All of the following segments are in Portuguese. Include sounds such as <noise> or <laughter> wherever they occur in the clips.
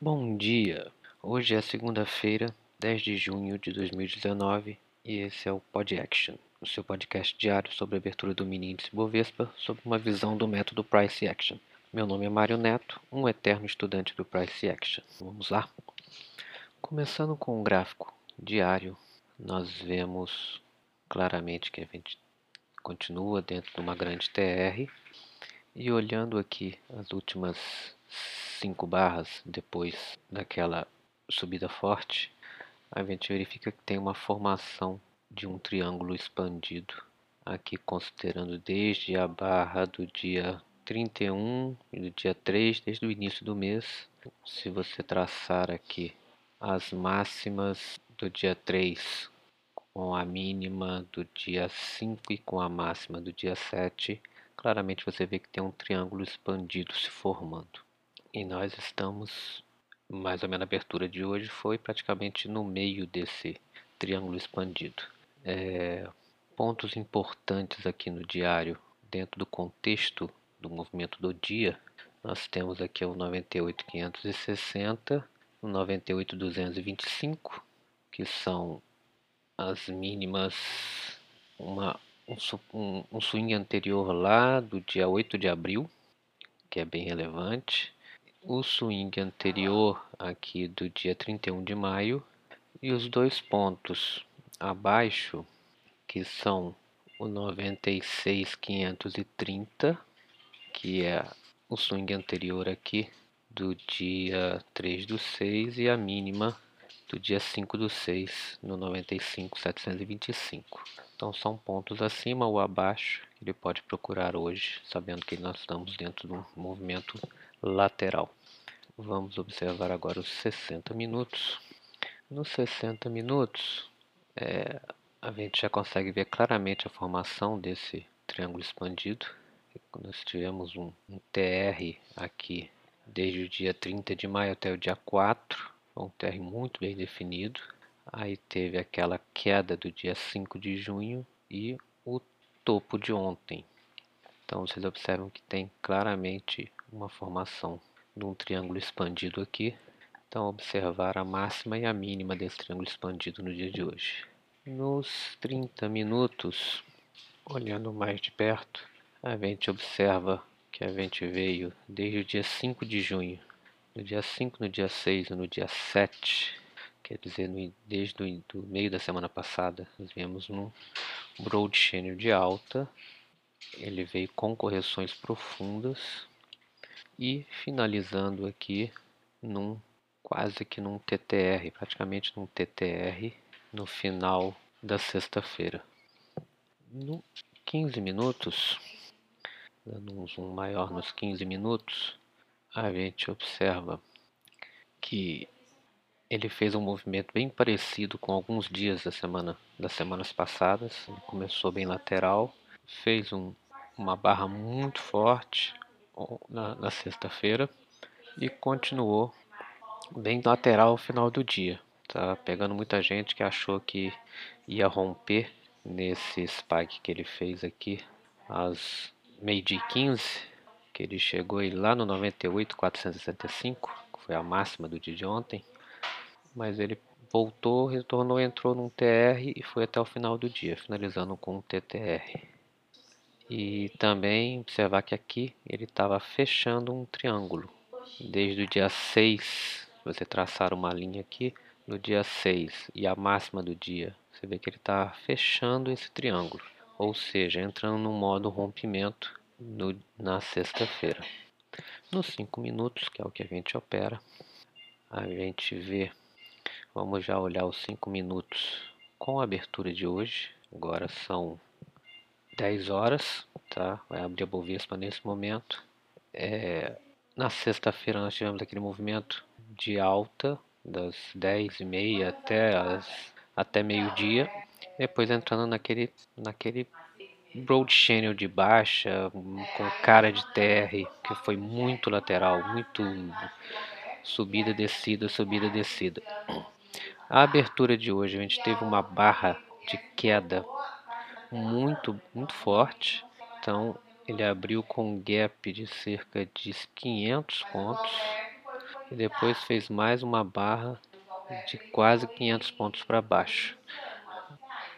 Bom dia! Hoje é segunda-feira, 10 de junho de 2019 e esse é o Pod Action, o seu podcast diário sobre a abertura do mini índice Bovespa sob uma visão do método Price Action. Meu nome é Mário Neto, um eterno estudante do Price Action. Vamos lá? Começando com o gráfico diário, nós vemos claramente que a gente continua dentro de uma grande TR e olhando aqui as últimas cinco barras depois daquela subida forte, a gente verifica que tem uma formação de um triângulo expandido. Aqui considerando desde a barra do dia 31 e do dia 3, desde o início do mês. Se você traçar aqui as máximas do dia 3 com a mínima do dia 5 e com a máxima do dia 7, claramente você vê que tem um triângulo expandido se formando. E nós estamos, mais ou menos a abertura de hoje foi praticamente no meio desse triângulo expandido. É, pontos importantes aqui no diário, dentro do contexto do movimento do dia, nós temos aqui o 98,560, o 98,225, que são as mínimas, uma, um, um, um swing anterior lá do dia 8 de abril, que é bem relevante o swing anterior aqui do dia 31 de maio e os dois pontos abaixo que são o 96,530 que é o swing anterior aqui do dia 3 do 6 e a mínima do dia 5 do 6 no 95,725. Então são pontos acima ou abaixo que ele pode procurar hoje, sabendo que nós estamos dentro de um movimento lateral. Vamos observar agora os 60 minutos. Nos 60 minutos, é, a gente já consegue ver claramente a formação desse triângulo expandido. Nós tivemos um, um TR aqui desde o dia 30 de maio até o dia 4, um TR muito bem definido. Aí teve aquela queda do dia 5 de junho e o topo de ontem. Então vocês observam que tem claramente uma formação de um triângulo expandido aqui. Então observar a máxima e a mínima desse triângulo expandido no dia de hoje. Nos 30 minutos, olhando mais de perto, a gente observa que a gente veio desde o dia 5 de junho, no dia 5, no dia 6 e no dia 7, quer dizer, desde o meio da semana passada, nós viemos no broad channel de alta, ele veio com correções profundas e finalizando aqui num quase que num TTR, praticamente num TTR no final da sexta-feira. No 15 minutos, dando um zoom maior nos 15 minutos, a gente observa que ele fez um movimento bem parecido com alguns dias da semana das semanas passadas. Ele começou bem lateral, fez um, uma barra muito forte na, na sexta-feira e continuou bem lateral ao final do dia. Tá pegando muita gente que achou que ia romper nesse spike que ele fez aqui às meio-dia 15, que ele chegou aí lá no 98,465, que foi a máxima do dia de ontem, mas ele voltou, retornou, entrou num TR e foi até o final do dia, finalizando com um TTR. E também observar que aqui ele estava fechando um triângulo. Desde o dia 6, se você traçar uma linha aqui, no dia 6 e a máxima do dia, você vê que ele está fechando esse triângulo. Ou seja, entrando no modo rompimento no, na sexta-feira. Nos 5 minutos, que é o que a gente opera, a gente vê, vamos já olhar os 5 minutos com a abertura de hoje. Agora são 10 horas, tá? Vai abrir a Bovespa nesse momento. É, na sexta-feira nós tivemos aquele movimento de alta das 10 e meia até, até meio-dia. Depois entrando naquele, naquele broad channel de baixa, com cara de TR, que foi muito lateral, muito subida, descida, subida, descida. A abertura de hoje, a gente teve uma barra de queda muito, muito forte. Então ele abriu com um gap de cerca de 500 pontos e depois fez mais uma barra de quase 500 pontos para baixo,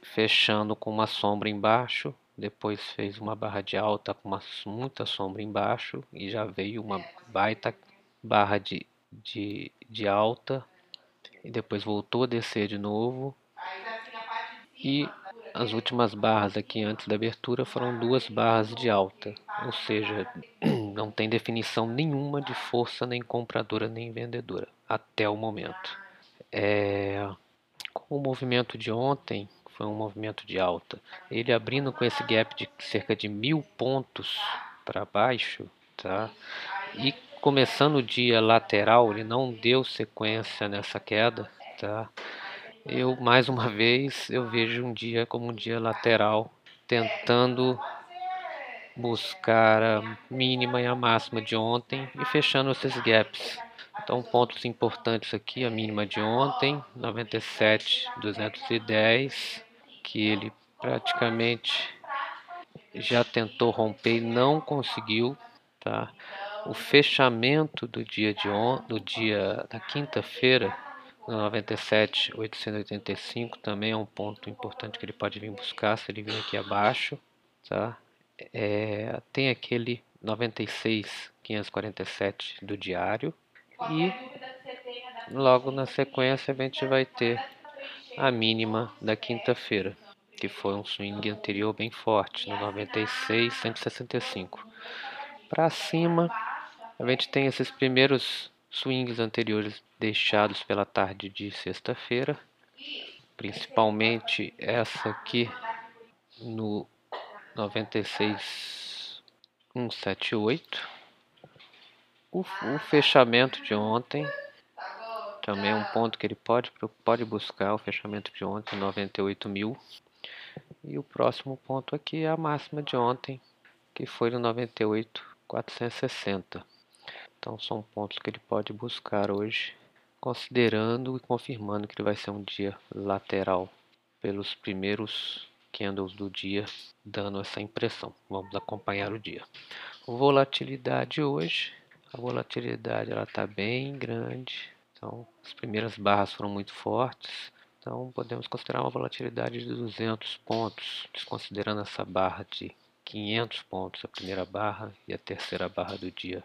fechando com uma sombra embaixo. Depois fez uma barra de alta com uma, muita sombra embaixo e já veio uma baita barra de, de, de alta e depois voltou a descer de novo e as últimas barras aqui antes da abertura foram duas barras de alta, ou seja, <clears throat> não tem definição nenhuma de força nem compradora nem vendedora até o momento. É, com o movimento de ontem, foi um movimento de alta, ele abrindo com esse gap de cerca de mil pontos para baixo, tá? E começando o dia lateral, ele não deu sequência nessa queda, tá? Eu mais uma vez eu vejo um dia como um dia lateral, tentando buscar a mínima e a máxima de ontem e fechando esses gaps. Então pontos importantes aqui, a mínima de ontem, 97,210, que ele praticamente já tentou romper e não conseguiu, tá? O fechamento do dia de on, do dia da quinta-feira, 97,885 também é um ponto importante que ele pode vir buscar se ele vir aqui abaixo, tá? É, tem aquele 96,547 do diário e logo na sequência a gente vai ter a mínima da quinta-feira, que foi um swing anterior bem forte, no 96,165. Para cima a gente tem esses primeiros swings anteriores deixados pela tarde de sexta-feira, principalmente essa aqui no 96,178. O, o fechamento de ontem também é um ponto que ele pode, pode buscar, o fechamento de ontem, 98 mil. E o próximo ponto aqui é a máxima de ontem, que foi no 98,460. Então são pontos que ele pode buscar hoje, considerando e confirmando que ele vai ser um dia lateral pelos primeiros candles do dia, dando essa impressão. Vamos acompanhar o dia. Volatilidade hoje, a volatilidade ela está bem grande. Então as primeiras barras foram muito fortes. Então podemos considerar uma volatilidade de 200 pontos, desconsiderando essa barra de 500 pontos, a primeira barra e a terceira barra do dia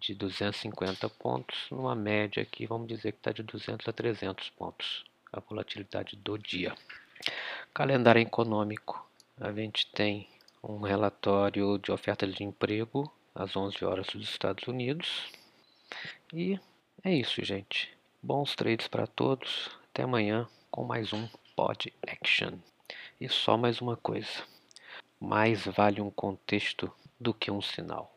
de 250 pontos, numa média aqui, vamos dizer que está de 200 a 300 pontos, a volatilidade do dia. Calendário econômico, a gente tem um relatório de oferta de emprego às 11 horas dos Estados Unidos. E é isso, gente. Bons trades para todos. Até amanhã com mais um Pod Action. E só mais uma coisa: mais vale um contexto do que um sinal.